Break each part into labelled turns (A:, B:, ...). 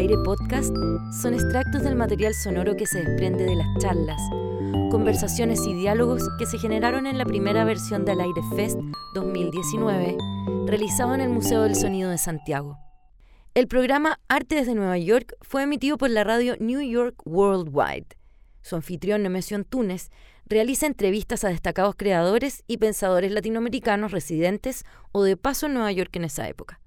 A: Aire Podcast son extractos del material sonoro que se desprende de las charlas, conversaciones y diálogos que se generaron en la primera versión del Aire Fest 2019, realizado en el Museo del Sonido de Santiago. El programa Arte desde Nueva York fue emitido por la radio New York Worldwide. Su anfitrión Nemesio Antunes realiza entrevistas a destacados creadores y pensadores latinoamericanos residentes o de paso en Nueva York en esa época.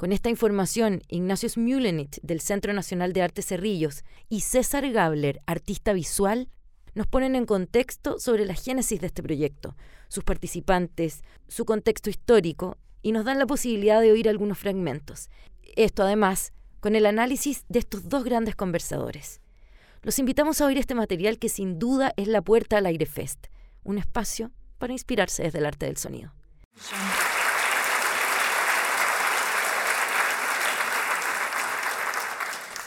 A: Con esta información, Ignacio Smulenich, del Centro Nacional de Arte Cerrillos, y César Gabler, artista visual, nos ponen en contexto sobre la génesis de este proyecto, sus participantes, su contexto histórico, y nos dan la posibilidad de oír algunos fragmentos. Esto además con el análisis de estos dos grandes conversadores. Los invitamos a oír este material que sin duda es la puerta al Aire Fest, un espacio para inspirarse desde el arte del sonido.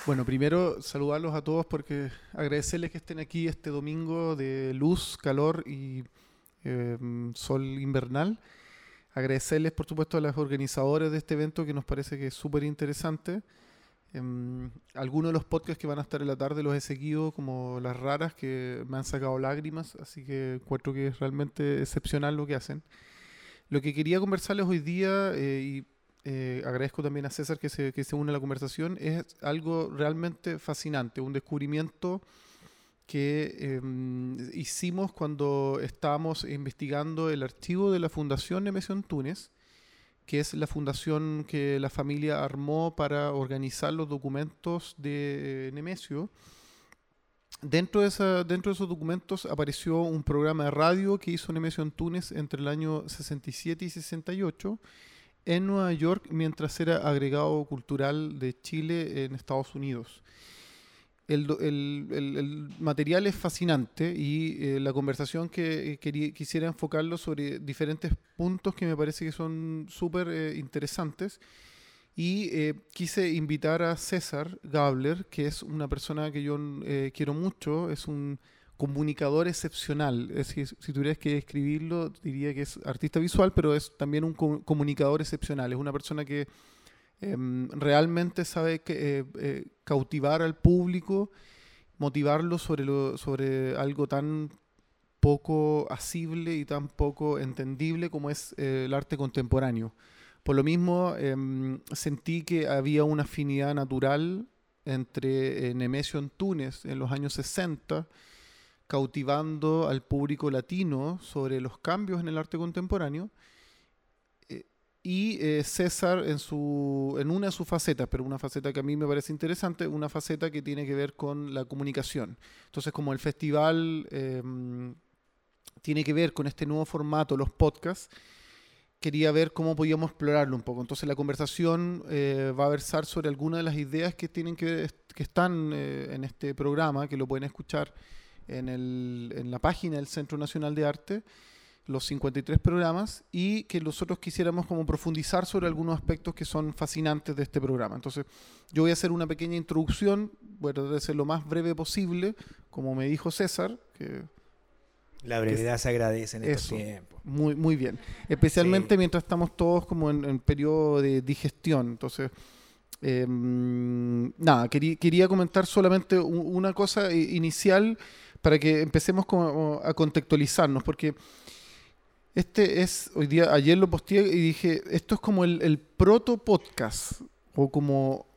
B: Bueno, primero saludarlos a todos porque agradecerles que estén aquí este domingo de luz, calor y em, sol invernal. Agradecerles, por supuesto, a los organizadores de este evento que nos parece que es súper interesante. Em, algunos de los podcasts que van a estar en la tarde los he seguido, como Las Raras, que me han sacado lágrimas, así que encuentro que es realmente excepcional lo que hacen. Lo que quería conversarles hoy día, eh, y eh, agradezco también a César que se, que se une a la conversación, es algo realmente fascinante, un descubrimiento que em, hicimos cuando estábamos investigando el archivo de la Fundación Nemesio Túnez, que es la fundación que la familia armó para organizar los documentos de Nemesio. Dentro de, esa, dentro de esos documentos apareció un programa de radio que hizo Nemesio Túnez entre el año 67 y 68 en Nueva York mientras era agregado cultural de Chile en Estados Unidos. El, material es fascinante y eh, la conversación que eh, quisiera enfocarlo sobre diferentes puntos que me parece que son súper eh, interesantes. Y quise invitar a César Gabler, que es una persona que yo quiero mucho, es un comunicador excepcional. Es decir, si tuvieras que describirlo, diría que es artista visual, pero es también un comunicador excepcional. Es una persona que em, realmente sabe que, eh, eh, cautivar al público, motivarlo sobre, lo, sobre algo tan poco asible y tan poco entendible como es eh, el arte contemporáneo. Por lo mismo, em, sentí que había una afinidad natural entre Nemesio Antunes en los años 60 cautivando al público latino sobre los cambios en el arte contemporáneo. Eh, y eh, César en, su, en una de sus facetas, pero una faceta que a mí me parece interesante, una faceta que tiene que ver con la comunicación. Entonces, como el festival em, tiene que ver con este nuevo formato, los podcasts, quería ver cómo podíamos explorarlo un poco. Entonces la conversación eh, va a versar sobre algunas de las ideas que tienen que, que están en este programa, que lo pueden escuchar en, el, en la página del Centro Nacional de Arte los 53 programas y que nosotros quisiéramos como profundizar sobre algunos aspectos que son fascinantes de este programa. Entonces, yo voy a hacer una pequeña introducción, voy a tratar de ser lo más breve posible, como me dijo César, que...
C: La brevedad se agradece en estos tiempos.
B: Muy, muy bien. Especialmente mientras estamos todos como en, en periodo de digestión. Entonces, em, nada, quería, quería comentar solamente una cosa inicial para que empecemos a contextualizarnos, porque este es, hoy día, ayer lo posteé y dije, esto es como el, proto podcast, o como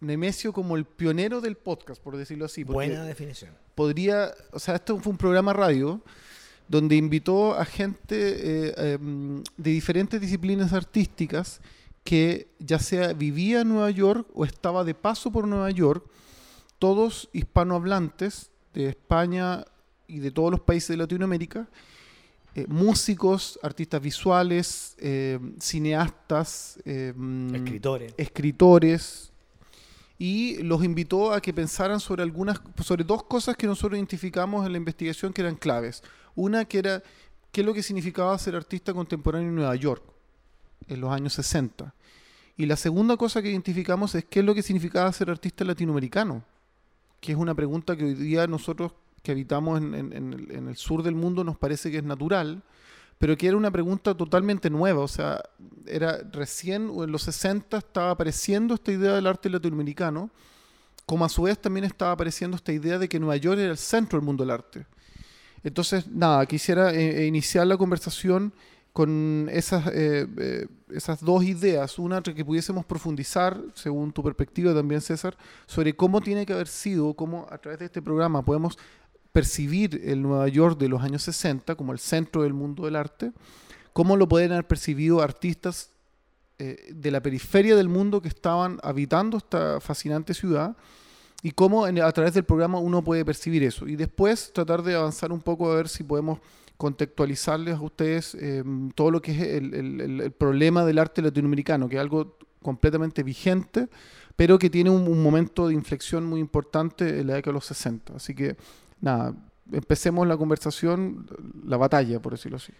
B: Nemesio como el pionero del podcast, por decirlo así.
C: Buena definición.
B: Podría, o sea, esto fue un programa radio donde invitó a gente eh, em, de diferentes disciplinas artísticas que ya sea vivía en Nueva York o estaba de paso por Nueva York, todos hispanohablantes, de España y de todos los países de Latinoamérica, eh, músicos, artistas visuales, eh, cineastas,
C: eh, escritores.
B: escritores, y los invitó a que pensaran sobre algunas, sobre dos cosas que nosotros identificamos en la investigación que eran claves. Una que era qué es lo que significaba ser artista contemporáneo en Nueva York en los años 60. Y la segunda cosa que identificamos es qué es lo que significaba ser artista latinoamericano que es una pregunta que hoy día nosotros que habitamos en, el sur del mundo nos parece que es natural, pero que era una pregunta totalmente nueva. O sea, era recién en los 60 estaba apareciendo esta idea del arte latinoamericano, como a su vez también estaba apareciendo esta idea de que Nueva York era el centro del mundo del arte. Entonces, nada, quisiera eh, eh, iniciar la conversación con esas, eh, esas dos ideas. Una que pudiésemos profundizar, según tu perspectiva también, César, sobre cómo tiene que haber sido, cómo a través de este programa podemos percibir el Nueva York de los años 60 como el centro del mundo del arte, cómo lo pueden haber percibido artistas de la periferia del mundo que estaban habitando esta fascinante ciudad y cómo a través del programa uno puede percibir eso. Y después tratar de avanzar un poco a ver si podemos contextualizarles a ustedes em, todo lo que es el, problema del arte latinoamericano, que es algo completamente vigente, pero que tiene un, momento de inflexión muy importante en la década de los 60. Así que, nada, empecemos la conversación, la batalla, por decirlo así.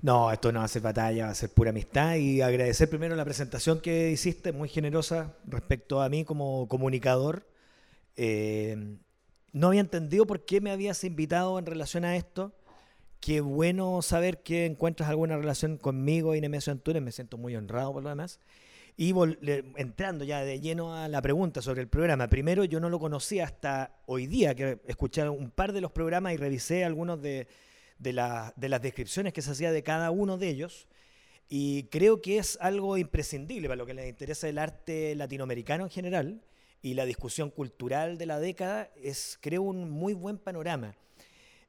C: No, esto no va a ser batalla, va a ser pura amistad y agradecer primero la presentación que hiciste, muy generosa respecto a mí como comunicador eh, no había entendido por qué me habías invitado en relación a esto. Qué bueno saber que encuentras alguna relación conmigo y Nemesio Antunes. Me siento muy honrado por lo demás. Y entrando ya de lleno a la pregunta sobre el programa. Primero, yo no lo conocía hasta hoy día, que escuché un par de los programas y revisé algunos de, de las descripciones que se hacía de cada uno de ellos. Y creo que es algo imprescindible para lo que les interesa el arte latinoamericano en general y la discusión cultural de la década es, creo, un muy buen panorama.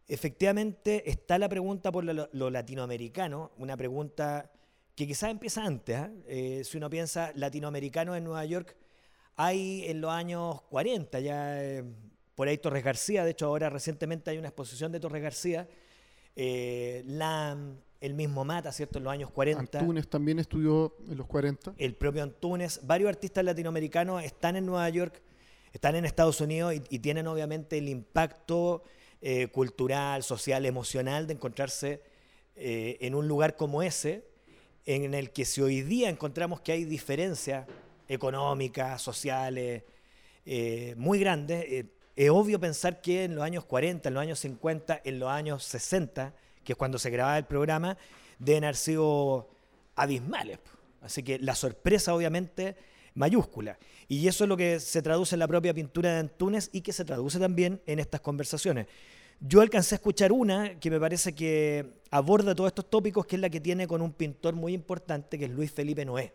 C: Efectivamente, está la pregunta por lo, latinoamericano, una pregunta que quizás empieza antes. ¿ah? Eh, si uno piensa latinoamericano en Nueva York, hay en los años 40 ya, eh, por ahí Torres García, de hecho ahora recientemente hay una exposición de Torres García, eh, el mismo Mata, ¿cierto? En los años 40.
B: Antunes también estudió en los 40.
C: El propio Antunes. Varios artistas latinoamericanos están en Nueva York, están en Estados Unidos y, tienen obviamente el impacto eh, cultural, social, emocional de encontrarse eh, en un lugar como ese, en el que si hoy día encontramos que hay diferencias económicas, sociales, eh, muy grandes, es obvio pensar que en los años 40, en los años 50, en los años 60, que es cuando se grababa el programa, deben haber sido abismales. Así que la sorpresa, obviamente, mayúscula. Y eso es lo que se traduce en la propia pintura de Antunes y que se traduce también en estas conversaciones. Yo alcancé a escuchar una que me parece que aborda todos estos tópicos, que es la que tiene con un pintor muy importante, que es Luis Felipe Noé.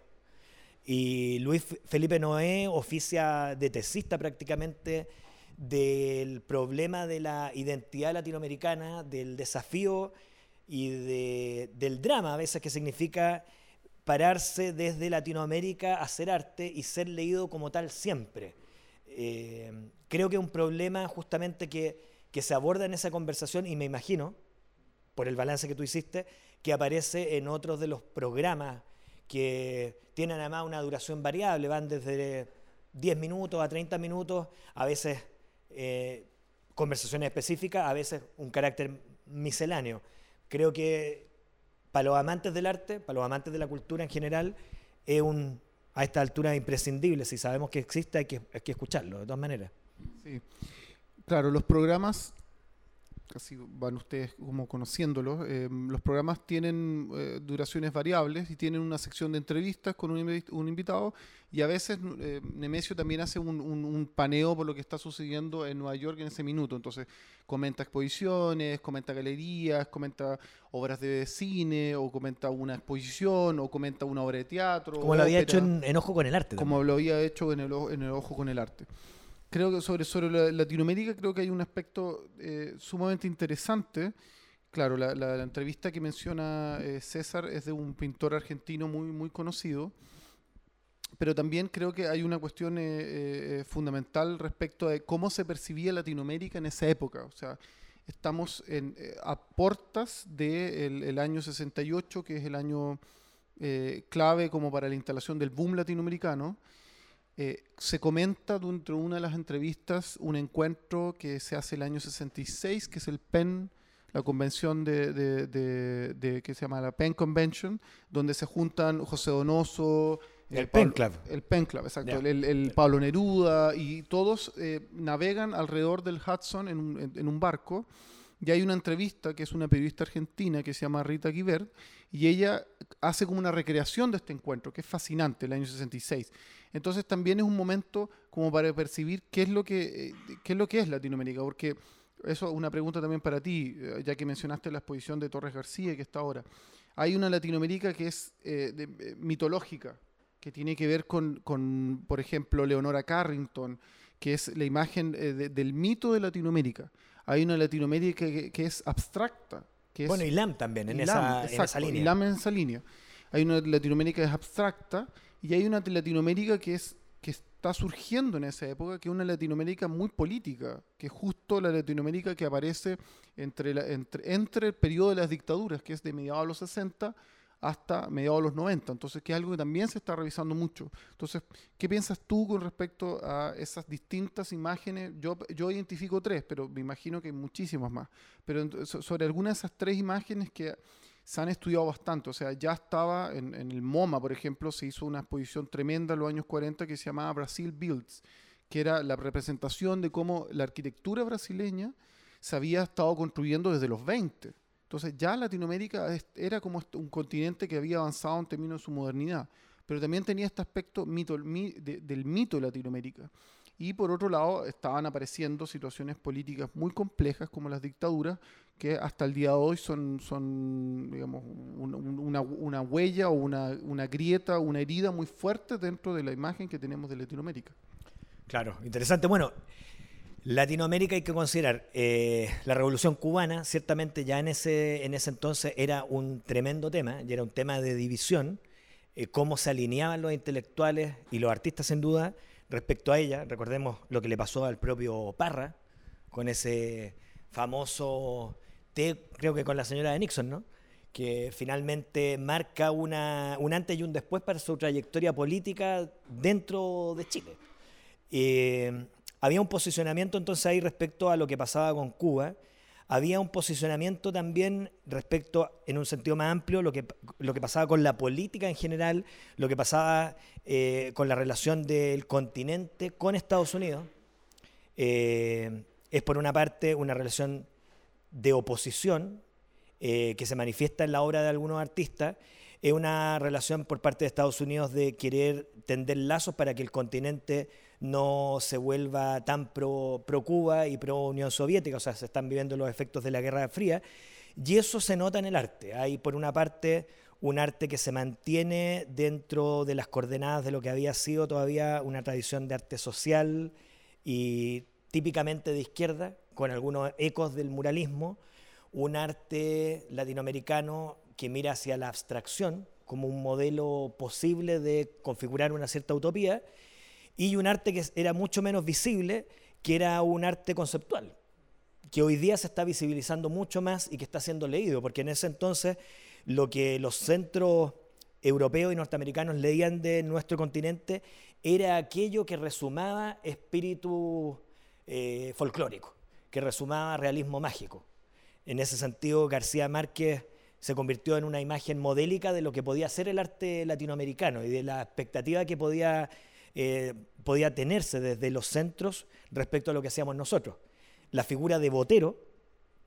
C: Y Luis Felipe Noé oficia de tesista prácticamente del problema de la identidad latinoamericana, del desafío y del drama a veces que significa pararse desde Latinoamérica a hacer arte y ser leído como tal siempre. Eh, creo que es un problema justamente que, que se aborda en esa conversación y me imagino, por el balance que tú hiciste, que aparece en otros de los programas que tienen además una duración variable, van desde 10 minutos a 30 minutos, a veces eh, conversaciones específicas, a veces un carácter misceláneo. Creo que para los amantes del arte, para los amantes de la cultura en general, es un, a esta altura imprescindible. Si sabemos que existe, hay que, hay que escucharlo, de todas maneras.
B: Sí. Claro, los programas así van ustedes como conociéndolos, eh, los programas tienen eh, duraciones variables y tienen una sección de entrevistas con un, invitado y a veces eh, Nemesio también hace un, paneo por lo que está sucediendo en Nueva York en ese minuto. Entonces comenta exposiciones, comenta galerías, comenta obras de cine o comenta una exposición o comenta una obra de teatro.
C: Como lo había hecho en, Ojo con el Arte.
B: Como lo había hecho en el, en el Ojo con el Arte creo que sobre, sobre Latinoamérica creo que hay un aspecto eh, sumamente interesante. Claro, la, la, entrevista que menciona eh, César es de un pintor argentino muy, muy conocido, pero también creo que hay una cuestión eh, fundamental respecto a cómo se percibía Latinoamérica en esa época. O sea, estamos en, a portas del el año 68, que es el año clave como para la instalación del boom latinoamericano. Eh, se comenta dentro de una de las entrevistas un encuentro que se hace el año 66, que es el PEN, la convención de, que se llama la PEN Convention, donde se juntan José Donoso,
C: el, PEN Club.
B: El PEN Club, exacto. El, Pablo Neruda y todos eh, navegan alrededor del Hudson en un, en un barco Y hay una entrevista que es una periodista argentina que se llama Rita Guibert y ella hace como una recreación de este encuentro, que es fascinante, el año 66. Entonces también es un momento como para percibir qué es lo que, eh, qué es, lo que es Latinoamérica, porque eso es una pregunta también para ti, eh, ya que mencionaste la exposición de Torres García que está ahora. Hay una Latinoamérica que es eh, mitológica, que tiene que ver con, con, por ejemplo, Leonora Carrington, que es la imagen del mito de Latinoamérica. Hay una Latinoamérica que, es abstracta. Que
C: bueno,
B: y
C: LAM también en, esa, en esa línea.
B: LAM en esa línea. Hay una Latinoamérica que es abstracta y hay una Latinoamérica que es que está surgiendo en esa época, que es una Latinoamérica muy política, que es justo la Latinoamérica que aparece entre, entre, entre el periodo de las dictaduras, que es de mediados de los 60 hasta mediados de los 90. Entonces, que es algo que también se está revisando mucho. Entonces, ¿qué piensas tú con respecto a esas distintas imágenes? Yo, yo identifico tres, pero me imagino que hay muchísimas más. Pero sobre algunas de esas tres imágenes que se han estudiado bastante. O sea, ya estaba en, el MoMA, por ejemplo, se hizo una exposición tremenda en los años 40 que se llamaba Brasil Builds, que era la representación de cómo la arquitectura brasileña se había estado construyendo desde los 20. Entonces ya Latinoamérica era como un continente que había avanzado en términos de su modernidad, pero también tenía este aspecto mito, del mito de Latinoamérica. Y por otro lado, estaban apareciendo situaciones políticas muy complejas como las dictaduras, que hasta el día de hoy son, son digamos, una, una, huella o una, una grieta, una herida muy fuerte dentro de la imagen que tenemos de Latinoamérica.
C: Claro, interesante. Bueno, Latinoamérica hay que considerar, eh, la revolución cubana ciertamente ya en ese, en ese entonces era un tremendo tema, y era un tema de división, eh, cómo se alineaban los intelectuales y los artistas sin duda respecto a ella. Recordemos lo que le pasó al propio Parra con ese famoso té, creo que con la señora de Nixon, ¿no? que finalmente marca una, un antes y un después para su trayectoria política dentro de Chile. Eh, había un posicionamiento entonces ahí respecto a lo que pasaba con Cuba. Había un posicionamiento también respecto, en un sentido más amplio, lo que, lo que pasaba con la política en general, lo que pasaba eh, con la relación del continente con Estados Unidos. Eh, es por una parte una relación de oposición eh, que se manifiesta en la obra de algunos artistas, es una relación por parte de Estados Unidos de querer tender lazos para que el continente no se vuelva tan pro, Cuba y pro Unión Soviética, o sea, se están viviendo los efectos de la Guerra Fría, y eso se nota en el arte. Hay, por una parte, un arte que se mantiene dentro de las coordenadas de lo que había sido todavía una tradición de arte social y típicamente de izquierda, con algunos ecos del muralismo, un arte latinoamericano que mira hacia la abstracción como un modelo posible de configurar una cierta utopía, y un arte que era mucho menos visible, que era un arte conceptual, que hoy día se está visibilizando mucho más y que está siendo leído, porque en ese entonces lo que los centros europeos y norteamericanos leían de nuestro continente era aquello que resumaba espíritu eh, folclórico, que resumaba realismo mágico. En ese sentido, García Márquez se convirtió en una imagen modélica de lo que podía ser el arte latinoamericano y de la expectativa que podía eh, podía tenerse desde los centros respecto a lo que hacíamos nosotros. La figura de Botero,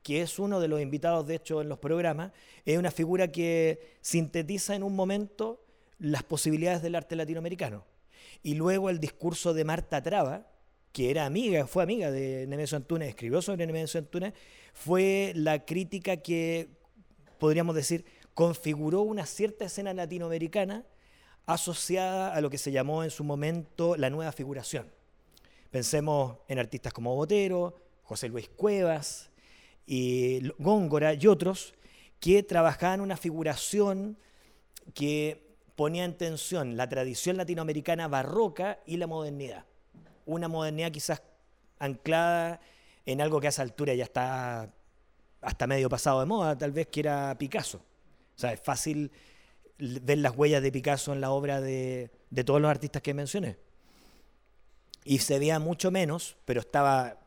C: que es uno de los invitados de hecho en los programas, es una figura que sintetiza en un momento las posibilidades del arte latinoamericano. Y luego el discurso de Marta Traba, que era amiga, fue amiga de Nemesio Antunes, escribió sobre Nemesio Antunes, fue la crítica que, podríamos decir, configuró una cierta escena latinoamericana asociada a lo que se llamó en su momento la nueva figuración. Pensemos en artistas como Botero, José Luis Cuevas, y Góngora y otros que trabajaban una figuración que ponía en tensión la tradición latinoamericana barroca y la modernidad. Una modernidad quizás anclada en algo que a esa altura ya está hasta medio pasado de moda, tal vez que era Picasso. O sea, es fácil ver las huellas de Picasso en la obra de, todos los artistas que mencioné. Y se veía mucho menos, pero estaba,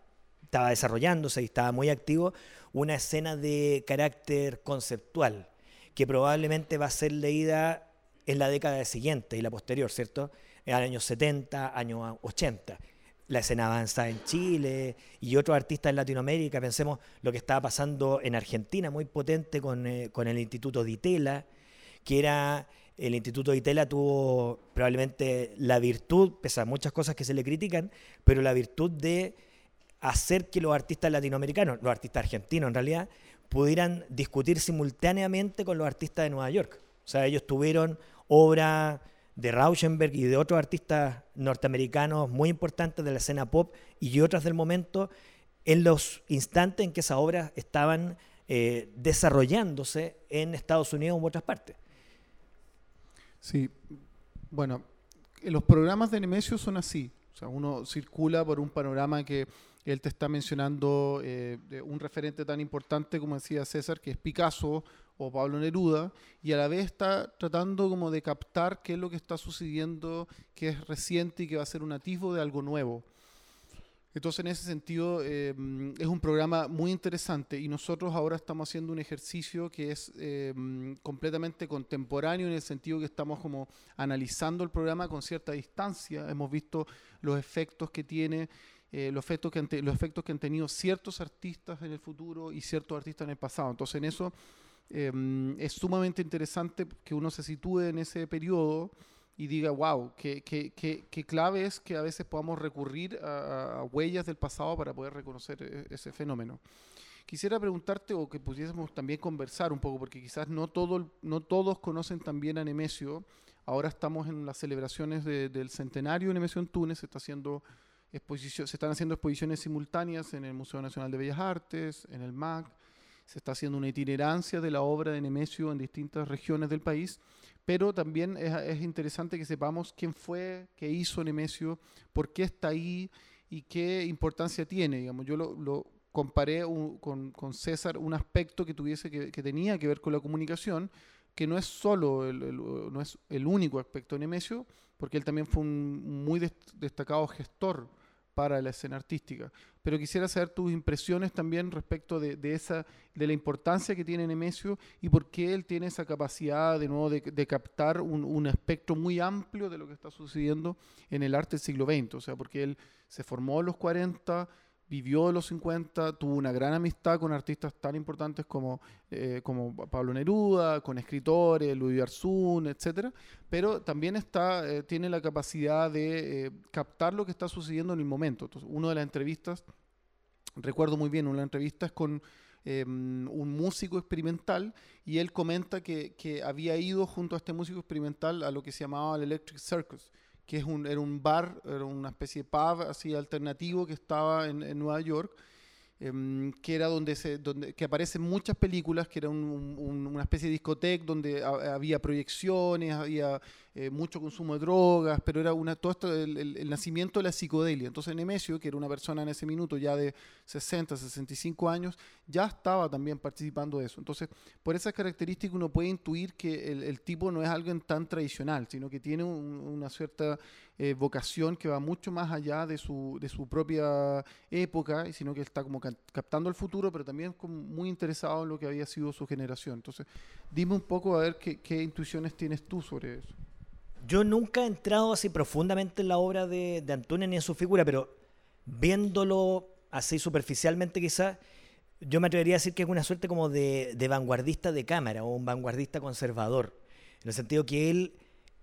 C: estaba desarrollándose y estaba muy activo, una escena de carácter conceptual, que probablemente va a ser leída en la década siguiente y la posterior, ¿cierto? En años 70, años 80. la escena avanza en Chile y otros artistas en Latinoamérica. Pensemos lo que estaba pasando en Argentina, muy potente con, eh, con el Instituto Ditela, que era el Instituto Ditela tuvo probablemente la virtud, pese a muchas cosas que se le critican, pero la virtud de hacer que los artistas latinoamericanos, los artistas argentinos en realidad, pudieran discutir simultáneamente con los artistas de Nueva York. O sea, ellos tuvieron obra de Rauschenberg y de otros artistas norteamericanos muy importantes de la escena pop y otras del momento en los instantes en que esas obras estaban eh, desarrollándose en Estados Unidos u otras partes.
B: Sí, bueno, los programas de Nemesio son así. O sea, uno circula por un panorama que él te está mencionando eh, un referente tan importante como decía César, que es Picasso o Pablo Neruda, y a la vez está tratando como de captar qué es lo que está sucediendo, que es reciente y que va a ser un atisbo de algo nuevo. Entonces, en ese sentido, eh, es un programa muy interesante y nosotros ahora estamos haciendo un ejercicio que es eh, completamente contemporáneo en el sentido que estamos como analizando el programa con cierta distancia. Hemos visto los efectos que tiene, eh, los, efectos que han los efectos que han tenido ciertos artistas en el futuro y ciertos artistas en el pasado. Entonces, en eso es sumamente interesante que uno se sitúe en ese periodo y diga, wow, qué, clave es que a veces podamos recurrir a, huellas del pasado para poder reconocer e, ese fenómeno. Quisiera preguntarte o que pudiésemos también conversar un poco, porque quizás no, todo, no todos conocen también a Nemesio. Ahora estamos en las celebraciones del centenario de Nemesio en Túnez, se, está haciendo exposición, se están haciendo exposiciones simultáneas en el Museo Nacional de Bellas Artes, en el MAC, se está haciendo una itinerancia de la obra de Nemesio en distintas regiones del país pero también es, interesante que sepamos quién fue, qué hizo Nemesio, por qué está ahí y qué importancia tiene. Digamos. Yo lo, comparé con, César un aspecto que tuviese que, tenía que ver con la comunicación, que no es solo el, no es el único aspecto de Nemesio, porque él también fue un muy destacado gestor para la escena artística. Pero quisiera saber tus impresiones también respecto de, esa, de la importancia que tiene Nemesio y por qué él tiene esa capacidad de nuevo de, captar un, un, espectro muy amplio de lo que está sucediendo en el arte del siglo XX. O sea, porque él se formó en los 40, vivió los 50, tuvo una gran amistad con artistas tan importantes como, eh, como Pablo Neruda, con escritores, Luis Arzún, etc. Pero también está, eh, tiene la capacidad de eh, captar lo que está sucediendo en el momento. Entonces, una de las entrevistas, recuerdo muy bien, una entrevista es con em, un músico experimental y él comenta que, que había ido junto a este músico experimental a lo que se llamaba el Electric Circus que es un, era un bar, era una especie de pub así alternativo que estaba en, Nueva York, em, que era donde se donde que aparecen muchas películas que era una especie de discoteca donde había proyecciones había eh, mucho consumo de drogas, pero era una, todo esto, el, nacimiento de la psicodelia. Entonces Nemesio, que era una persona en ese minuto ya de 60, 65 años, ya estaba también participando de eso. Entonces, por esas características uno puede intuir que el, tipo no es alguien tan tradicional, sino que tiene una cierta eh, vocación que va mucho más allá de su, de su propia época, sino que está como captando el futuro, pero también muy interesado en lo que había sido su generación. Entonces, dime un poco a ver qué, qué intuiciones tienes tú sobre eso.
C: Yo nunca he entrado así profundamente en la obra de, de Antunes ni en su figura, pero viéndolo así superficialmente quizás, yo me atrevería a decir que es una suerte como de, vanguardista de cámara o un vanguardista conservador, en el sentido que él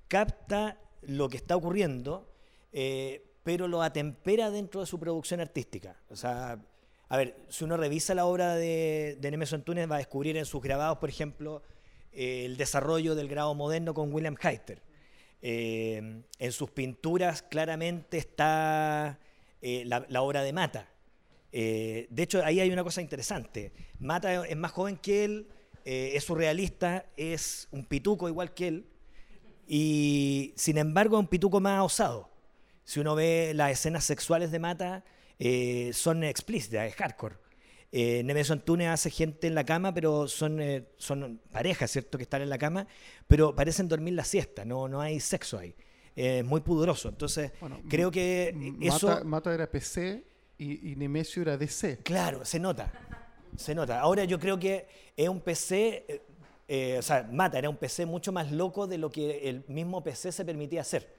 C: capta lo que está ocurriendo, eh, pero lo atempera dentro de su producción artística. O sea, a ver, si uno revisa la obra de, de Nemesio Antunes, va a descubrir en sus grabados, por ejemplo, el desarrollo del grado moderno con William Heister. Eh, en sus pinturas claramente está eh, la, obra de Mata. Eh, de hecho, ahí hay una cosa interesante. Mata es más joven que él, es surrealista, es un pituco igual que él, y sin embargo es un pituco más osado. Si uno ve las escenas sexuales de Mata, son explícitas, es hardcore. Eh, Nemesio Antunes hace gente en la cama, pero son, eh, son parejas, ¿cierto? Que están en la cama, pero parecen dormir la siesta, no, no hay sexo ahí. Es muy pudoroso. Entonces, creo que eso.
B: Mata, era PC y, Nemesio era DC.
C: Claro, se nota. Se nota. Ahora yo creo que es un PC. Eh, o sea, Mata era un PC mucho más loco de lo que el mismo PC se permitía hacer.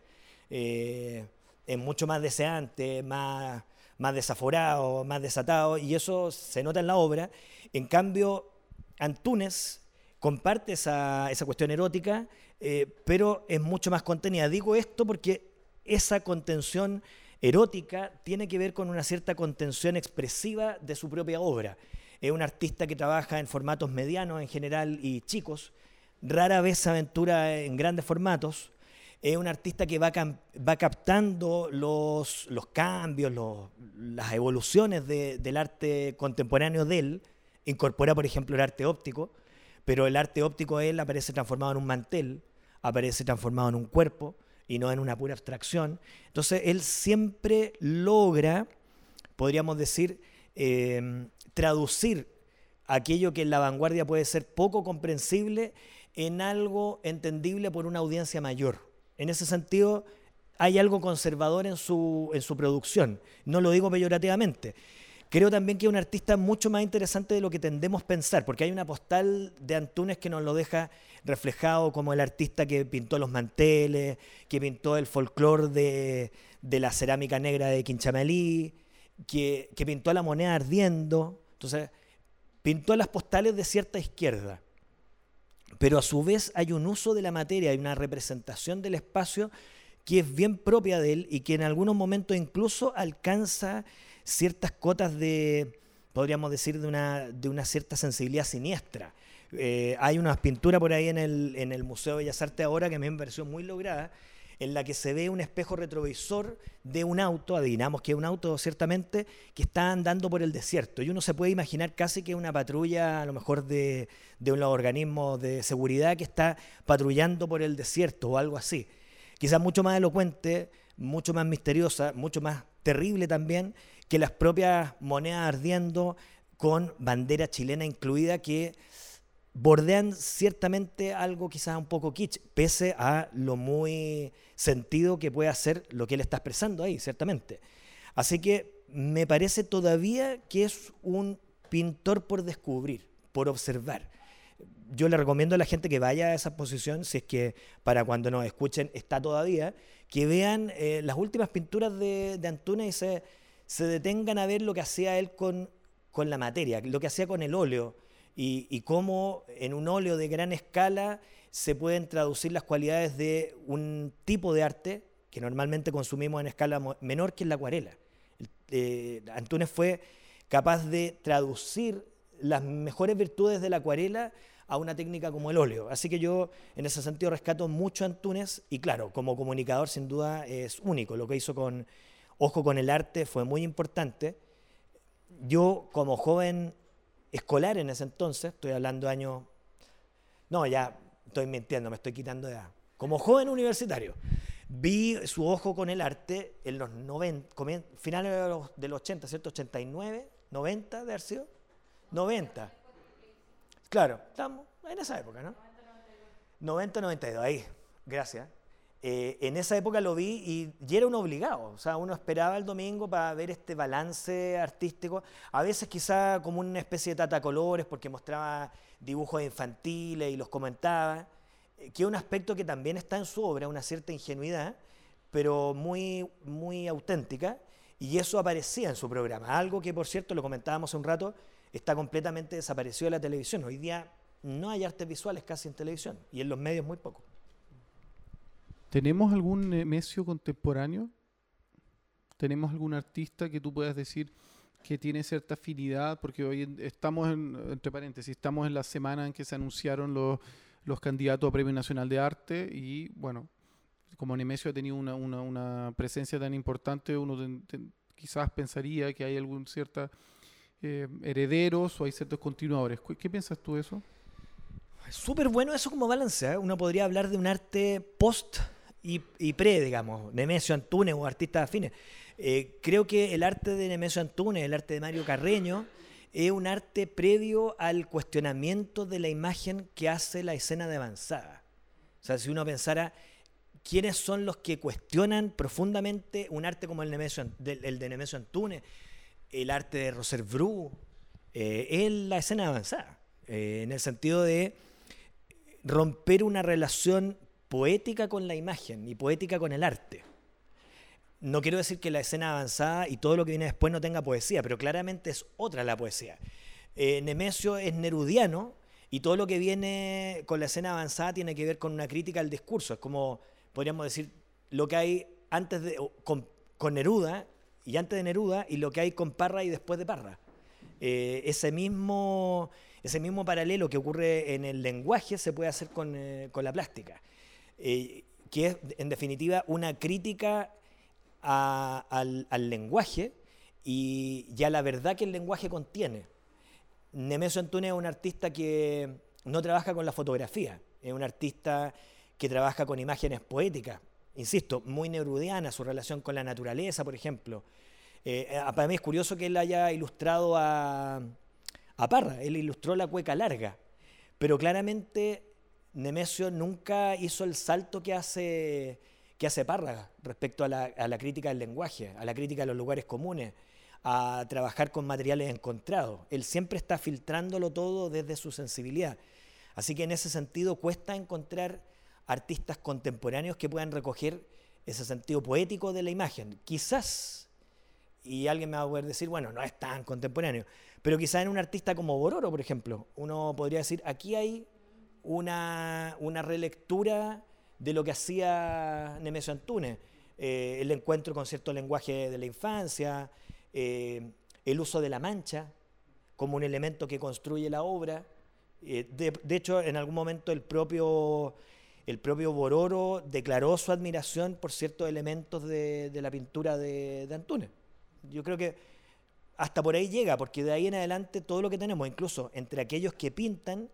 C: es mucho más deseante, más, más desaforado, más desatado, y eso se nota en la obra. En cambio, Antunes comparte esa, esa cuestión erótica, eh, pero es mucho más contenida. Digo esto porque esa contención erótica tiene que ver con una cierta contención expresiva de su propia obra. Es un artista que trabaja en formatos medianos en general y chicos, rara vez se aventura en grandes formatos. Es un artista que va, captando los, cambios, las evoluciones del arte contemporáneo de él. Incorpora, por ejemplo, el arte óptico, pero el arte óptico de él aparece transformado en un mantel, aparece transformado en un cuerpo y no en una pura abstracción. Entonces, él siempre logra, podríamos decir, eh, traducir aquello que en la vanguardia puede ser poco comprensible en algo entendible por una audiencia mayor. En ese sentido, hay algo conservador en su, en su producción. No lo digo peyorativamente. Creo también que es un artista mucho más interesante de lo que tendemos a pensar, porque hay una postal de Antunes que nos lo deja reflejado como el artista que pintó los manteles, que pintó el folclore de, de, la cerámica negra de Quinchamalí, que, que pintó la moneda ardiendo. Entonces, pintó las postales de cierta izquierda pero a su vez hay un uso de la materia, hay una representación del espacio que es bien propia de él y que en algunos momentos incluso alcanza ciertas cotas de, podríamos decir, de una, de una cierta sensibilidad siniestra. Eh, hay una pintura por ahí en el, en el Museo de Bellas Artes ahora que me pareció muy lograda, en la que se ve un espejo retrovisor de un auto, adivinamos que es un auto ciertamente, que está andando por el desierto. Y uno se puede imaginar casi que una patrulla, a lo mejor de, de un organismo de seguridad que está patrullando por el desierto o algo así. Quizás mucho más elocuente, mucho más misteriosa, mucho más terrible también que las propias monedas ardiendo con bandera chilena incluida que bordean ciertamente algo quizás un poco kitsch, pese a lo muy sentido que puede hacer lo que él está expresando ahí, ciertamente. Así que me parece todavía que es un pintor por descubrir, por observar. Yo le recomiendo a la gente que vaya a esa posición, si es que para cuando nos escuchen está todavía, que vean eh, las últimas pinturas de, de Antunes y se, se, detengan a ver lo que hacía él con, con la materia, lo que hacía con el óleo y, cómo en un óleo de gran escala se pueden traducir las cualidades de un tipo de arte que normalmente consumimos en escala menor que es la acuarela. Eh, Antunes fue capaz de traducir las mejores virtudes de la acuarela a una técnica como el óleo. Así que yo en ese sentido rescato mucho a Antunes y claro, como comunicador sin duda es único. Lo que hizo con Ojo con el Arte fue muy importante. Yo como joven escolar en ese entonces, estoy hablando años, no, ya estoy mintiendo, me estoy quitando de edad. Como joven universitario, vi su ojo con el arte en los 90, finales de los, del 80, ¿cierto? 89, 90 de haber sido. 90. Claro, estamos en esa época, ¿no? 90, 92, ahí, gracias. Eh, en esa época lo vi y, era un obligado, o sea, uno esperaba el domingo para ver este balance artístico, a veces quizá como una especie de tata colores porque mostraba dibujos infantiles y los comentaba, eh, que es un aspecto que también está en su obra, una cierta ingenuidad, pero muy, muy auténtica, y eso aparecía en su programa, algo que por cierto, lo comentábamos hace un rato, está completamente desaparecido de la televisión, hoy día no hay artes visuales casi en televisión, y en los medios muy poco.
B: ¿Tenemos algún Nemesio contemporáneo? ¿Tenemos algún artista que tú puedas decir que tiene cierta afinidad? Porque hoy estamos, en, entre paréntesis, estamos en la semana en que se anunciaron los, los candidatos a Premio Nacional de Arte y, bueno, como Nemesio ha tenido una, una, presencia tan importante, uno quizás pensaría que hay algún cierta eh, herederos o hay ciertos continuadores. ¿Qué, piensas tú de eso?
C: Súper bueno eso como balance. ¿eh? Uno podría hablar de un arte post y, pre, digamos, Nemesio Antunes o artistas afines. Eh, creo que el arte de Nemesio Antunes, el arte de Mario Carreño, es un arte previo al cuestionamiento de la imagen que hace la escena de avanzada. O sea, si uno pensara quiénes son los que cuestionan profundamente un arte como el, de Nemesio Antunes, el arte de Roser Bru, eh, es la escena avanzada, eh, en el sentido de romper una relación poética con la imagen y poética con el arte. no quiero decir que la escena avanzada y todo lo que viene después no tenga poesía, pero claramente es otra la poesía. Eh, Nemesio es nerudiano y todo lo que viene con la escena avanzada tiene que ver con una crítica al discurso. Es como, podríamos decir, lo que hay antes de, con, Neruda y antes de Neruda y lo que hay con Parra y después de Parra. Eh, ese, mismo, ese mismo paralelo que ocurre en el lenguaje se puede hacer con, eh, la plástica, que es en definitiva una crítica al, lenguaje y, ya la verdad que el lenguaje contiene. Nemesio Antunes es un artista que no trabaja con la fotografía, es un artista que trabaja con imágenes poéticas, insisto, muy neurudiana, su relación con la naturaleza, por ejemplo. Eh, eh, para mí es curioso que él haya ilustrado a, a Parra, él ilustró la cueca larga, pero claramente Nemesio nunca hizo el salto que hace que hace Párraga respecto a la, crítica del lenguaje, a la crítica de los lugares comunes, a trabajar con materiales encontrados. Él siempre está filtrándolo todo desde su sensibilidad. Así que en ese sentido cuesta encontrar artistas contemporáneos que puedan recoger ese sentido poético de la imagen. Quizás, y alguien me va a poder decir, bueno, no es tan contemporáneo, pero quizás en un artista como Bororo, por ejemplo, uno podría decir, aquí hay una, una relectura de lo que hacía Nemesio Antunes, eh, el encuentro con cierto lenguaje de la infancia, eh, el uso de la mancha como un elemento que construye la obra. Eh, de, hecho, en algún momento el propio, el propio Bororo declaró su admiración por ciertos elementos de, la pintura de, de. Yo creo que hasta por ahí llega, porque de ahí en adelante todo lo que tenemos, incluso entre aquellos que pintan,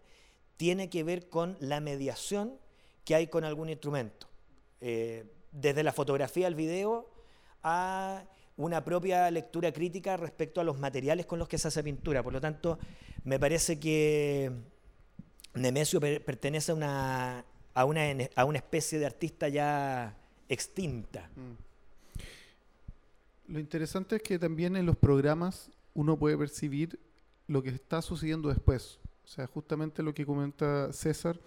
C: tiene que ver con la mediación que hay con algún instrumento. Eh, desde la fotografía al video a una propia lectura crítica respecto a los materiales con los que se hace pintura. Por lo tanto, me parece que Nemesio pertenece a una, especie de artista ya extinta. Mm.
B: Lo interesante es que también en los programas uno puede percibir lo que está sucediendo después. O sea, justamente lo que comenta César,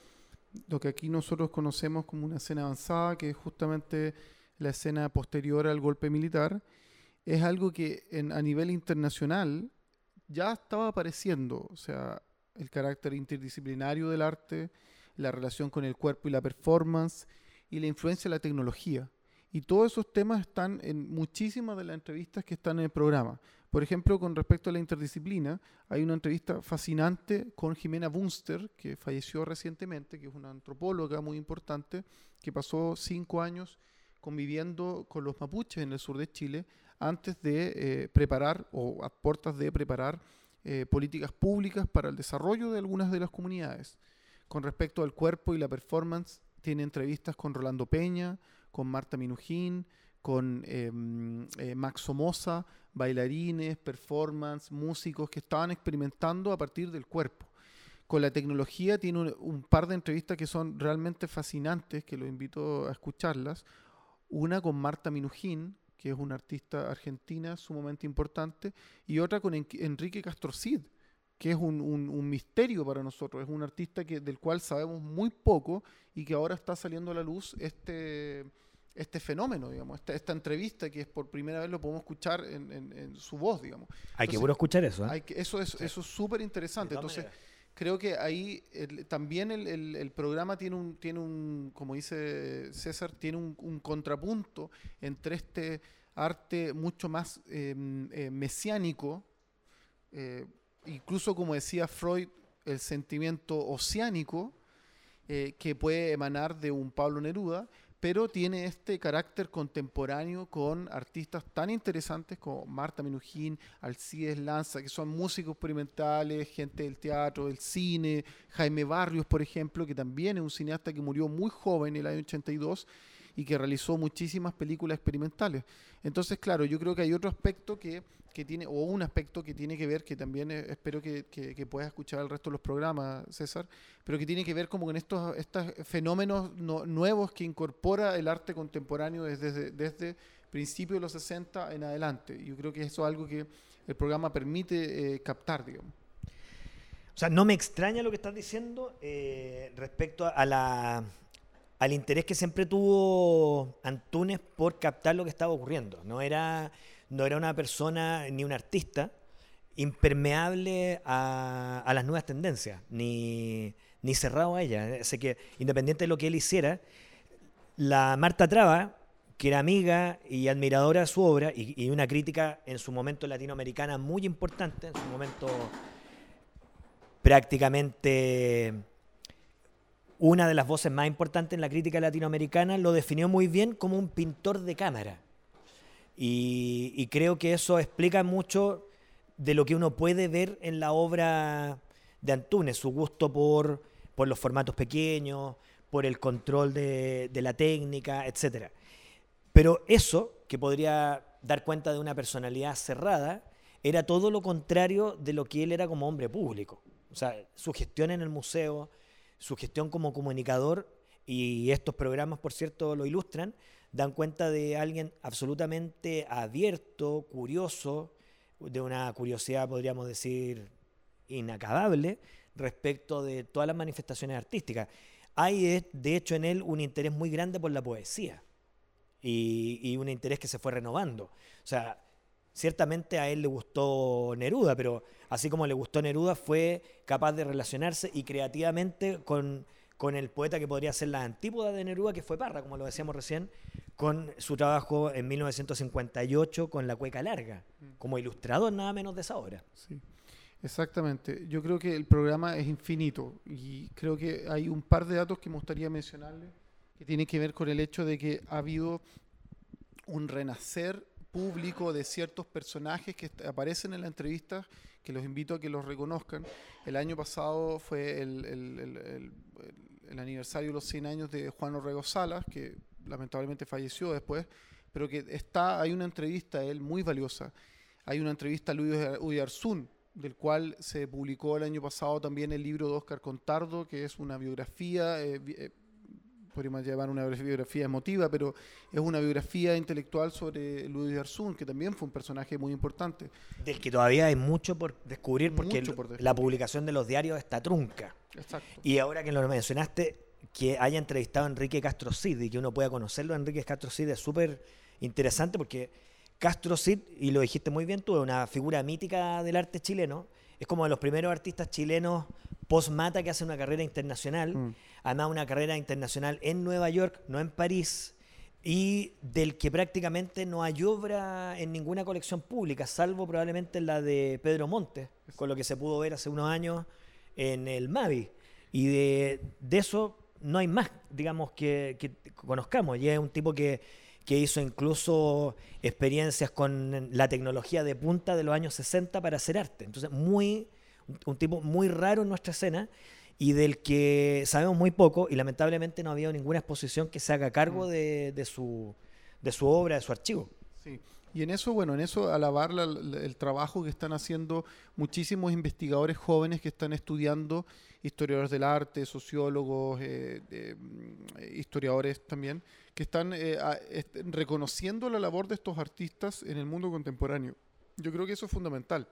B: lo que aquí nosotros conocemos como una escena avanzada, que es justamente la escena posterior al golpe militar, es algo que a nivel internacional ya estaba apareciendo, o sea, el carácter interdisciplinario del arte, la relación con el cuerpo y la performance y la influencia de la tecnología. Y todos esos temas están en muchísimas de las entrevistas que están en el programa. Por ejemplo, con respecto a la interdisciplina, hay una entrevista fascinante con Jimena Bunster, que falleció recientemente, que es una antropóloga muy importante, que pasó cinco años conviviendo con los mapuches en el sur de Chile antes de eh, preparar o a de preparar eh, políticas públicas para el desarrollo de algunas de las comunidades. Con respecto al cuerpo y la performance, tiene entrevistas con Rolando Peña, con Marta Minujín, con em, eh, Max Somoza, bailarines, performance, músicos que estaban experimentando a partir del cuerpo. Con la tecnología tiene un, par de entrevistas que son realmente fascinantes, que los invito a escucharlas. Una con Marta Minujín, que es una artista argentina sumamente importante, y otra con Enrique Castrocid, que es un, misterio para nosotros, es un artista que, del cual sabemos muy poco y que ahora está saliendo a la luz este este fenómeno, digamos, esta, entrevista que es por primera vez lo podemos escuchar en, su voz, digamos.
C: Hay que bueno escuchar eso. ¿eh?
B: Hay que, eso es eso es súper interesante. Entonces, creo que ahí también el, programa tiene un, tiene un, como dice César, tiene un, contrapunto entre este arte mucho más em, eh, mesiánico, eh, incluso como decía Freud, el sentimiento oceánico, que puede emanar de un Pablo Neruda, pero tiene este carácter contemporáneo con artistas tan interesantes como Marta Minujín, Alcides Lanza, que son músicos experimentales, gente del teatro, del cine, Jaime Barrios, por ejemplo, que también es un cineasta que murió muy joven en el año 82 y que realizó muchísimas películas experimentales. Entonces, claro, yo creo que hay otro aspecto que, tiene, o un aspecto que tiene que ver, que también eh, espero que, que, puedas escuchar el resto de los programas, César, pero que tiene que ver como con estos, estos fenómenos nuevos que incorpora el arte contemporáneo desde, desde principios de los 60 en adelante. Yo creo que eso es algo que el programa permite eh, captar, digamos.
C: O sea, no me extraña lo que estás diciendo eh, respecto a la al interés que siempre tuvo Antunes por captar lo que estaba ocurriendo. No era, no era una persona ni un artista impermeable a, las nuevas tendencias, ni, ni cerrado a ellas. Así que, independiente de lo que él hiciera, la Marta Traba, que era amiga y admiradora de su obra, y una crítica en su momento latinoamericana muy importante, en su momento prácticamente una de las voces más importantes en la crítica latinoamericana, lo definió muy bien como un pintor de cámara. Y, creo que eso explica mucho de lo que uno puede ver en la obra de Antunes, su gusto por, por los formatos pequeños, por el control de, de la técnica, etc. Pero eso, que podría dar cuenta de una personalidad cerrada, era todo lo contrario de lo que él era como hombre público. O sea, su gestión en el museo, su gestión como comunicador, y estos programas, por cierto, lo ilustran, dan cuenta de alguien absolutamente abierto, curioso, de una curiosidad, podríamos decir, inacabable respecto de todas las manifestaciones artísticas. Hay, de hecho, en él un interés muy grande por la poesía y, un interés que se fue renovando. O sea, ciertamente a él le gustó Neruda, pero así como le gustó Neruda, fue capaz de relacionarse y creativamente con, con el poeta que podría ser la antípoda de Neruda, que fue Parra, como lo decíamos recién, con su trabajo en 1958 con La Cueca Larga, como ilustrador nada menos de esa obra.
B: Sí, exactamente. Yo creo que el programa es infinito y creo que hay un par de datos que me gustaría mencionarles que tienen que ver con el hecho de que ha habido un renacer público de ciertos personajes que aparecen en la entrevista, que los invito a que los reconozcan. El año pasado fue el, el- el- el- aniversario de los 100 años de Juan Orrego Salas, que lamentablemente falleció después, pero que está, hay una entrevista él muy valiosa. Hay una entrevista a Luis Uyarzún, del cual se publicó el año pasado también el libro de Oscar Contardo, que es una biografía, eh, eh, podríamos llamar una biografía emotiva, pero es una biografía intelectual sobre Luis Uyarzún, que también fue un personaje muy importante.
C: Del que todavía hay mucho por descubrir porque
B: por descubrir.
C: la publicación de los diarios está trunca.
B: Exacto.
C: Y ahora que lo mencionaste, que haya entrevistado a Enrique Castro Cid y que uno pueda conocerlo, Enrique Castro Cid es súper interesante porque Castro Cid, y lo dijiste muy bien tú, es una figura mítica del arte chileno, es como de los primeros artistas chilenos post-mata que hacen una carrera internacional,
B: Mm.
C: además una carrera internacional en Nueva York, no en París, y del que prácticamente no hay obra en ninguna colección pública, salvo probablemente la de Pedro Montes, con lo que se pudo ver hace unos años en el Mavi. Y de, de eso no hay más, digamos, que, que conozcamos. Y es un tipo que, que hizo incluso experiencias con la tecnología de punta de los años 60 para hacer arte. Entonces, muy, un, tipo muy raro en nuestra escena y del que sabemos muy poco y lamentablemente no ha habido ninguna exposición que se haga cargo de, de su, de su obra, de su archivo.
B: Sí. Y en eso, bueno, en eso alabar la- la- el trabajo que están haciendo muchísimos investigadores jóvenes que están estudiando, historiadores del arte, sociólogos, eh, mm, eh, historiadores también, que están eh, a- est- reconociendo la labor de estos artistas en el mundo contemporáneo. Yo creo que eso es fundamental.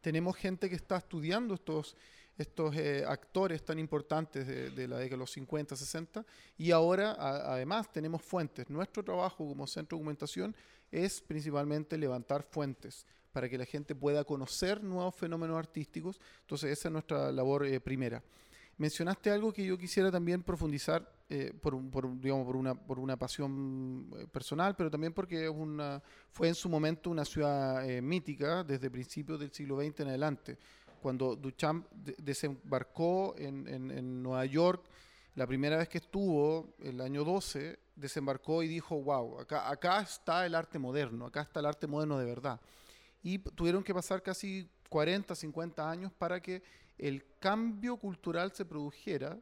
B: Tenemos gente que está estudiando estos, estos eh, actores tan importantes de, la década de los 50, 60, y ahora además tenemos fuentes. Nuestro trabajo como centro de documentación es principalmente levantar fuentes para que la gente pueda conocer nuevos fenómenos artísticos. Entonces esa es nuestra labor eh, primera. Mencionaste algo que yo quisiera también profundizar eh, por, por digamos, por, una, por una pasión eh, personal, pero también porque es una, fue en su momento una ciudad eh, mítica desde principios del siglo XX en adelante. Cuando Duchamp de- desembarcó en, en- en Nueva York, la primera vez que estuvo, el año 12, desembarcó y dijo, wow, acá, acá está el arte moderno, acá está el arte moderno de verdad. Y tuvieron que pasar casi 40, 50 años para que el cambio cultural se produjera,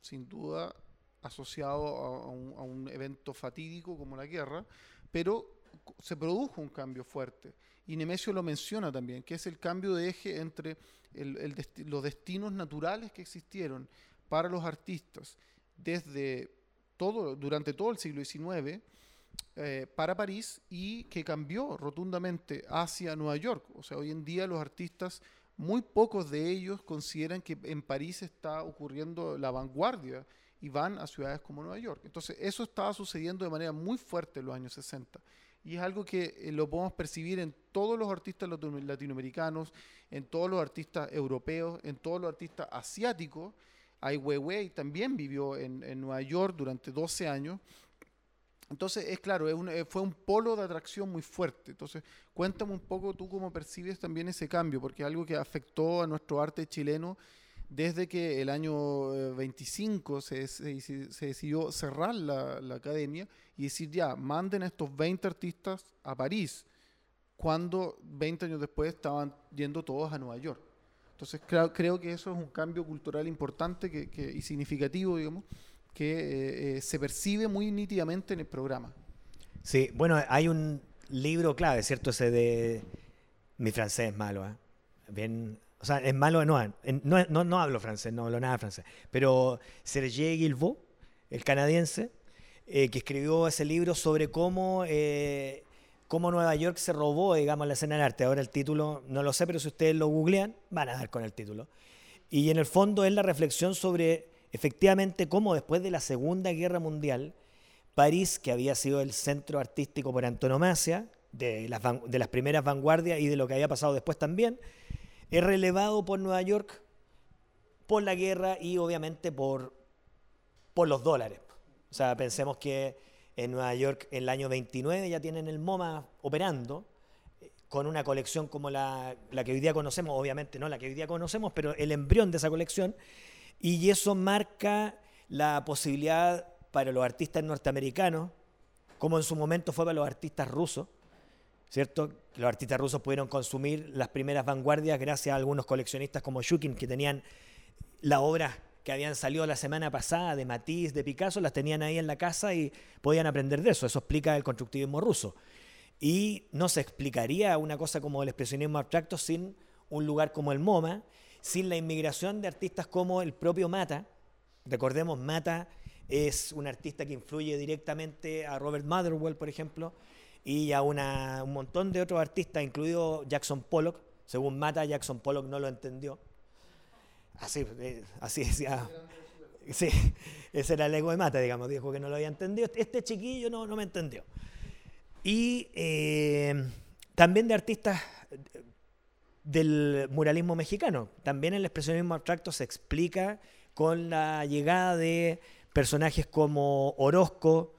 B: sin duda asociado a, un, evento fatídico como la guerra, pero se produjo un cambio fuerte. Y Nemesio lo menciona también, que es el cambio de eje entre los destinos naturales que existieron para los artistas desde todo, durante todo el siglo XIX eh, para París y que cambió rotundamente hacia Nueva York. O sea, hoy en día los artistas, muy pocos de ellos consideran que en París está ocurriendo la vanguardia y van a ciudades como Nueva York. Entonces, eso estaba sucediendo de manera muy fuerte en los años 60. Y es algo que eh, lo podemos percibir en todos los artistas latinoamericanos, en todos los artistas europeos, en todos los artistas asiáticos. Ai Weiwei también vivió en, en Nueva York durante 12 años entonces, es claro, eh, fue un polo de atracción muy fuerte. Entonces, cuéntame un poco tú cómo percibes también ese cambio, porque es algo que afectó a nuestro arte chileno desde que el año 25 eh, se, se, decidió cerrar la, la, academia y decir ya, manden a estos 20 artistas a París, cuando 20 años después estaban yendo todos a Nueva York. Entonces, creo, creo que eso es un cambio cultural importante que, que, y significativo, digamos, que eh, eh, se percibe muy nítidamente en el programa.
C: Sí, bueno, hay un libro clave, ¿cierto? Ese de... Mi francés es malo, ¿eh? Bien, o sea, es malo, no, no, no, hablo francés, no hablo nada francés, pero Serge Guilbault, el canadiense, eh, que escribió ese libro sobre cómo, cómo Nueva York se robó, digamos, la escena del arte. Ahora el título, no lo sé, pero si ustedes lo googlean, van a dar con el título. Y en el fondo es la reflexión sobre efectivamente cómo después de la Segunda Guerra Mundial, París, que había sido el centro artístico por antonomasia, de las primeras vanguardias y de lo que había pasado después también, es relevado por Nueva York por la guerra y obviamente por, por los dólares. O sea, pensemos que en Nueva York en el año 29 ya tienen el MoMA operando eh, con una colección como la, la, que hoy día conocemos, obviamente no la que hoy día conocemos, pero el embrión de esa colección, y eso marca la posibilidad para los artistas norteamericanos, como en su momento fue para los artistas rusos, ¿cierto? Los artistas rusos pudieron consumir las primeras vanguardias gracias a algunos coleccionistas como Shukin, que tenían la obra que habían salido la semana pasada de Matisse, de Picasso, las tenían ahí en la casa y podían aprender de eso. Eso explica el constructivismo ruso. Y no se explicaría una cosa como el expresionismo abstracto sin un lugar como el MoMA, sin la inmigración de artistas como el propio Mata. Recordemos, Mata es un artista que influye directamente a Robert Motherwell, por ejemplo, y a un montón de otros artistas, incluido Jackson Pollock. Según Mata, Jackson Pollock no lo entendió. Así, eh, así decía. Sí, ese era el ego de Mata, digamos, dijo que no lo había entendido. Este chiquillo no, no me entendió. Y eh, también de artistas del muralismo mexicano. También el expresionismo abstracto se explica con la llegada de personajes como Orozco,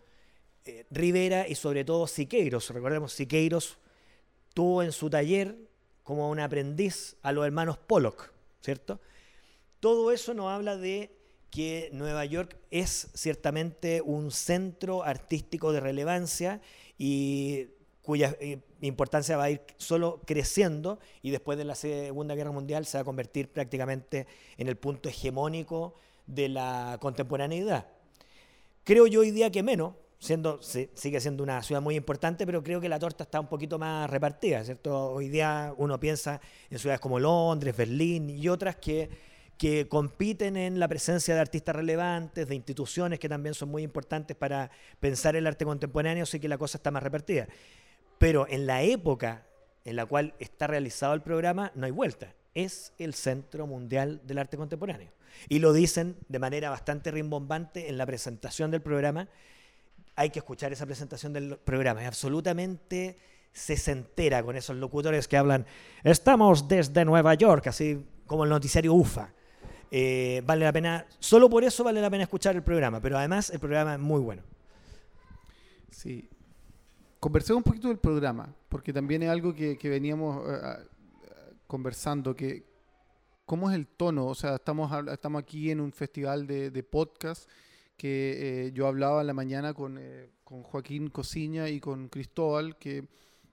C: eh, Rivera y sobre todo Siqueiros. Recordemos, Siqueiros tuvo en su taller como un aprendiz a los hermanos Pollock, ¿cierto? Todo eso nos habla de que Nueva York es ciertamente un centro artístico de relevancia y cuya eh, importancia va a ir solo creciendo y después de la Segunda Guerra Mundial se va a convertir prácticamente en el punto hegemónico de la contemporaneidad. Creo yo hoy día que menos, siendo, sigue siendo una ciudad muy importante, pero creo que la torta está un poquito más repartida, ¿cierto? Hoy día uno piensa en ciudades como Londres, Berlín y otras que, compiten en la presencia de artistas relevantes, de instituciones que también son muy importantes para pensar el arte contemporáneo, así que la cosa está más repartida. Pero en la época en la cual está realizado el programa, no hay vuelta. Es el Centro Mundial del Arte Contemporáneo. Y lo dicen de manera bastante rimbombante en la presentación del programa. Hay que escuchar esa presentación del programa. Es absolutamente sesentera con esos locutores que hablan, estamos desde Nueva York, así como el noticiario UFA. Eh, vale la pena, solo por eso vale la pena escuchar el programa, pero además el programa es muy bueno.
B: Sí, conversemos un poquito del programa, porque también es algo que, veníamos eh, conversando, que cómo es el tono, o sea, estamos, estamos aquí en un festival de, podcast que eh, yo hablaba en la mañana con, eh, con, Joaquín Cosiña y con Cristóbal, que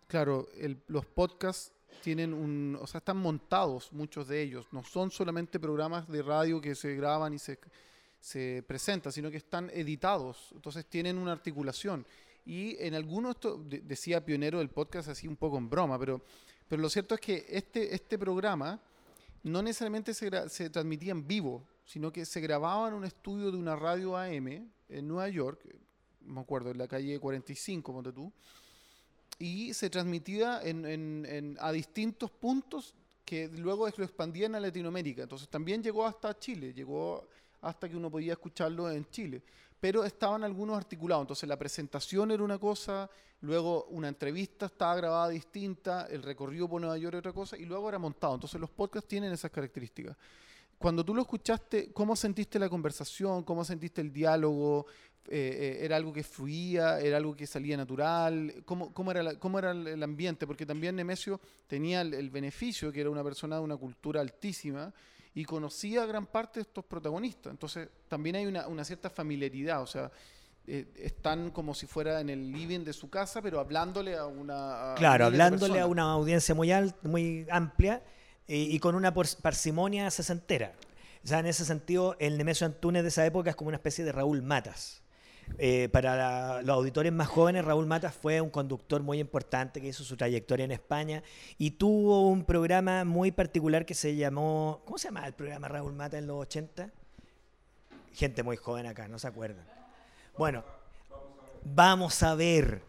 B: claro, los podcasts tienen un, o sea, están montados muchos de ellos, no son solamente programas de radio que se graban y se, se presentan, sino que están editados, entonces tienen una articulación. Y en algunos, decía pionero del podcast así un poco en broma, pero, pero lo cierto es que este, este programa no necesariamente se, se transmitía en vivo, sino que se grababa en un estudio de una radio AM en Nueva York, me acuerdo, en la calle 45, ponte tú, y se transmitía en, en, a distintos puntos que luego lo expandían a Latinoamérica. Entonces también llegó hasta Chile, llegó hasta que uno podía escucharlo en Chile. Pero estaban algunos articulados, entonces la presentación era una cosa, luego una entrevista estaba grabada distinta, el recorrido por Nueva York era otra cosa, y luego era montado. Entonces los podcasts tienen esas características. Cuando tú lo escuchaste, ¿cómo sentiste la conversación? ¿Cómo sentiste el diálogo? Eh, eh, ¿Era algo que fluía? ¿Era algo que salía natural? ¿Cómo, cómo era, cómo era el ambiente? Porque también Nemesio tenía el, beneficio, que era una persona de una cultura altísima, y conocía a gran parte de estos protagonistas. Entonces, también hay una, cierta familiaridad, o sea, eh, están como si fuera en el living de su casa, pero hablándole a una...
C: claro, hablándole a una audiencia muy, muy amplia y, con una parsimonia sesentera. O sea, en ese sentido, el Nemesio Antunes de esa época es como una especie de Raúl Matas. Eh, para los auditores más jóvenes, Raúl Matas fue un conductor muy importante que hizo su trayectoria en España y tuvo un programa muy particular que se llamó. ¿Cómo se llamaba el programa Raúl Matas en los 80? Gente muy joven acá, no se acuerdan. Bueno, vamos a ver.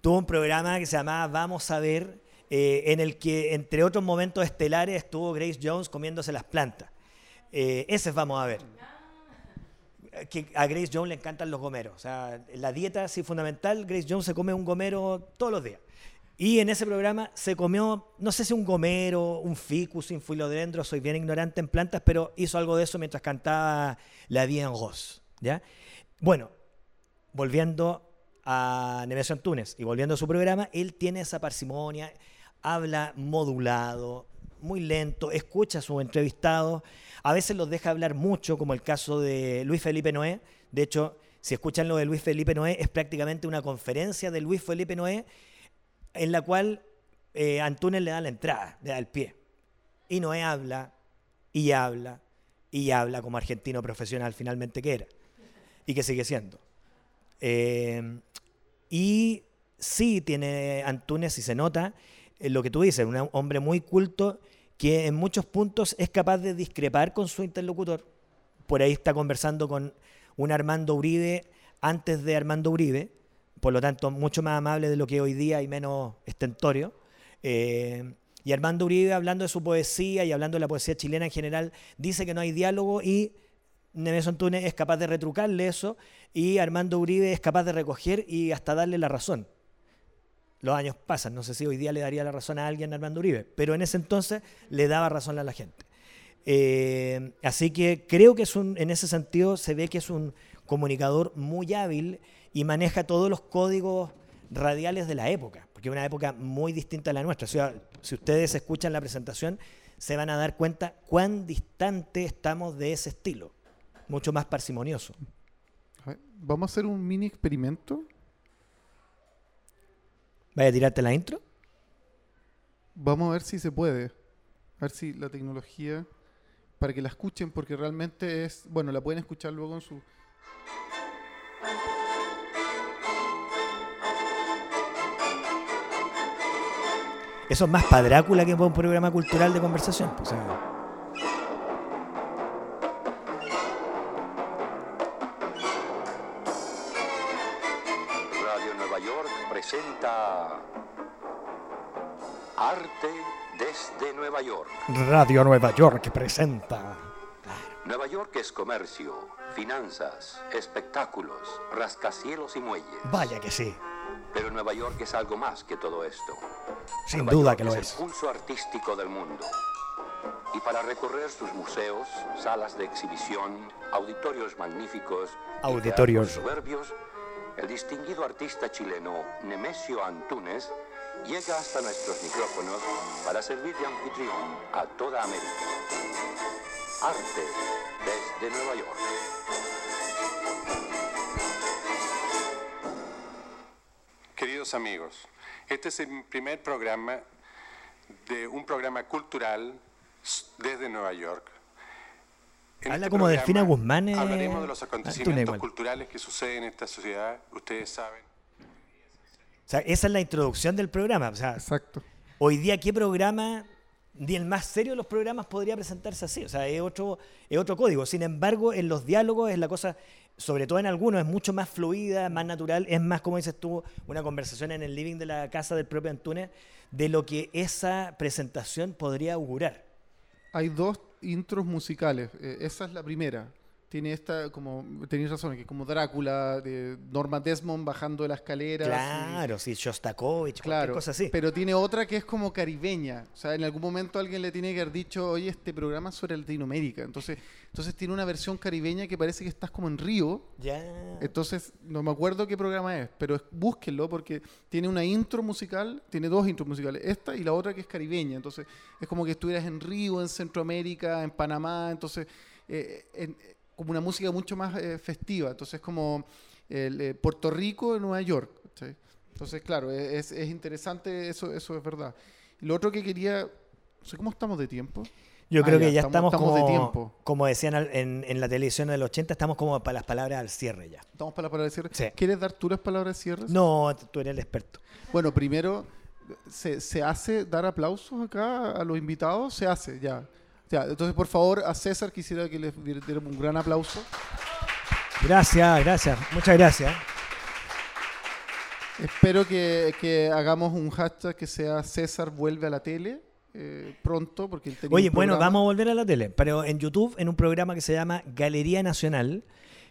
C: Tuvo un programa que se llamaba Vamos a ver, eh, en el que, entre otros momentos estelares, estuvo Grace Jones comiéndose las plantas. Eh, ese vamos a ver que a Grace Jones le encantan los gomeros. O sea, la dieta sí fundamental, Grace Jones se come un gomero todos los días. Y en ese programa se comió, no sé si un gomero, un ficus, un filodendro, soy bien ignorante en plantas, pero hizo algo de eso mientras cantaba La Vie en Rose. ¿ya? Bueno, volviendo a Nemesio Antunes y volviendo a su programa, él tiene esa parsimonia, habla modulado, muy lento, escucha a sus entrevistados a veces los deja hablar mucho, como el caso de Luis Felipe Noé. De hecho, si escuchan lo de Luis Felipe Noé, es prácticamente una conferencia de Luis Felipe Noé en la cual eh, Antunes le da la entrada, le da el pie. Y Noé habla, y habla, y habla como argentino profesional finalmente que era, y que sigue siendo. Eh, y sí tiene Antunes, y se nota, lo que tú dices, un hombre muy culto que en muchos puntos es capaz de discrepar con su interlocutor. Por ahí está conversando con un Armando Uribe antes de Armando Uribe, por lo tanto mucho más amable de lo que hoy día y menos estentorio. Eh, y Armando Uribe, hablando de su poesía y hablando de la poesía chilena en general, dice que no hay diálogo y Neves Antunes es capaz de retrucarle eso y Armando Uribe es capaz de recoger y hasta darle la razón los años pasan, no sé si hoy día le daría la razón a alguien Armando Uribe, pero en ese entonces le daba razón a la gente. Eh, así que creo que es un, en ese sentido se ve que es un comunicador muy hábil y maneja todos los códigos radiales de la época, porque es una época muy distinta a la nuestra. Si ustedes escuchan la presentación, se van a dar cuenta cuán distante estamos de ese estilo, mucho más parsimonioso.
B: Vamos a hacer un mini experimento
C: ¿Vaya a tirarte la intro?
B: Vamos a ver si se puede. A ver si la tecnología. Para que la escuchen, porque realmente es. Bueno, la pueden escuchar luego en su.
C: Eso es más para Drácula que un programa cultural de conversación. Pues,
D: Arte
C: Radio Nueva York presenta.
D: Nueva York es comercio, finanzas, espectáculos, rascacielos y muelles.
C: Vaya que sí.
D: Pero Nueva York es algo más que todo esto.
C: Sin duda que lo es.
D: Es el pulso artístico del mundo. Y para recorrer sus museos, salas de exhibición, auditorios magníficos,
C: auditorios
D: soberbios, el distinguido artista chileno Nemesio Antunes llega hasta nuestros micrófonos para servir de anfitrión a toda América. Arte desde Nueva York.
E: Queridos amigos, este es el primer programa de un programa cultural desde Nueva York
C: Habla este como Delfina Guzmán.
E: Eh, hablaremos de los acontecimientos culturales que suceden en esta sociedad. Ustedes saben.
C: O sea, esa es la introducción del programa. O sea,
B: Exacto.
C: Hoy día, ¿qué programa, ni el más serio de los programas, podría presentarse así? O sea, es otro, es otro código. Sin embargo, en los diálogos es la cosa, sobre todo en algunos, es mucho más fluida, más natural. Es más, como dices tú, una conversación en el living de la casa del propio Antunes de lo que esa presentación podría augurar.
B: Hay dos intros musicales. Eh, esa es la primera. Tiene esta, como tenéis razón, que es como Drácula, de Norma Desmond bajando de la escalera.
C: Claro, sí, Shostakovich,
B: Claro,
C: cosa así.
B: pero tiene otra que es como caribeña. O sea, en algún momento alguien le tiene que haber dicho, oye, este programa es sobre Latinoamérica. Entonces, entonces tiene una versión caribeña que parece que estás como en Río.
C: Ya.
B: Entonces, no me acuerdo qué programa es, pero es- búsquenlo porque tiene una intro musical, tiene dos intros musicales, esta y la otra que es caribeña. Entonces, es como que estuvieras en Río, en Centroamérica, en Panamá. Entonces, eh, en- como una música mucho más eh, festiva. Entonces, como el, eh, Puerto Rico en Nueva York. ¿cachai? Entonces, claro, e, es, es interesante, eso, eso es verdad. Lo otro que quería, no sé cómo estamos de tiempo.
C: Yo
B: Ah,
C: creo
B: ya,
C: que ya
B: estamos-
C: estamos,
B: estamos de
C: como,
B: tiempo.
C: como decían al- en, en la televisión del 80, estamos como para las palabras al cierre ya.
B: Estamos para la palabra de cierre.
C: Sí.
B: ¿Quieres dar tú las palabras de cierre?
C: No, tú eres el experto.
B: Bueno, primero, ¿se, se hace dar aplausos acá a los invitados? Se hace, ya. Ya, entonces, por favor, a César quisiera que le diéramos un gran aplauso.
C: Gracias, gracias. Muchas gracias.
B: Espero que, que hagamos un hashtag que sea César vuelve a la tele eh, pronto, porque él tenía
C: Oye, bueno, vamos a volver a la tele, pero en YouTube, en un programa que se llama Galería Nacional,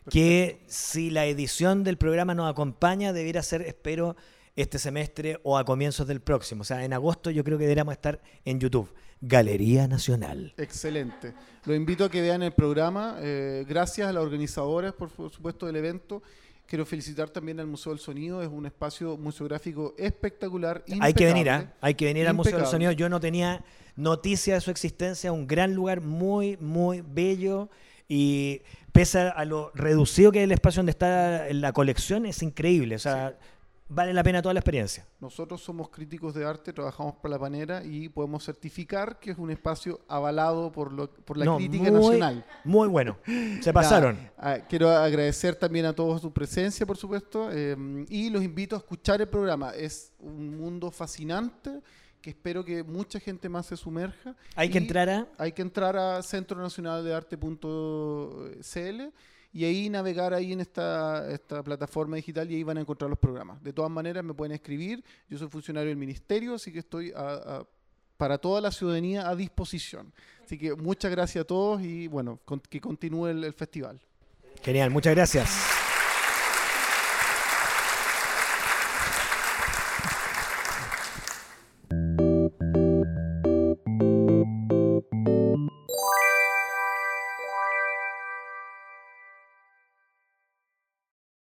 C: que si la edición del programa nos acompaña, debiera ser, espero, este semestre o a comienzos del próximo. O sea, en agosto yo creo que deberíamos estar en YouTube. Galería Nacional.
B: Excelente. Los invito a que vean el programa. eh, gracias a las organizadoras, por fu- supuesto, del evento. Quiero felicitar también al Museo del Sonido. Es un espacio museográfico espectacular.
C: Hay que venir,
B: impecable.
C: Hay que venir al Museo del. Sonido. Yo no tenía noticia de su existencia, un gran lugar muy, muy bello y pese a lo reducido que es el espacio donde está la colección, es increíble. O sea, vale la pena toda la experiencia.
B: Nosotros somos críticos de arte, trabajamos para la panera y podemos certificar que es un espacio avalado por, lo- por la
C: No,
B: crítica
C: muy,
B: nacional.
C: Muy bueno. Se pasaron.
B: Ya, ah, quiero agradecer también a todos su presencia, por supuesto, eh, y los invito a escuchar el programa. Es un mundo fascinante que espero que mucha gente más se sumerja.
C: Hay que entrar a...
B: Hay que entrar a Centro Nacional de Arte.cl y ahí navegar ahí en esta, esta plataforma digital y ahí van a encontrar los programas. De todas maneras me pueden escribir. Yo soy funcionario del ministerio, así que estoy a- para toda la ciudadanía a disposición. Así que muchas gracias a todos y bueno, con- que continúe el festival.
C: Genial, muchas gracias.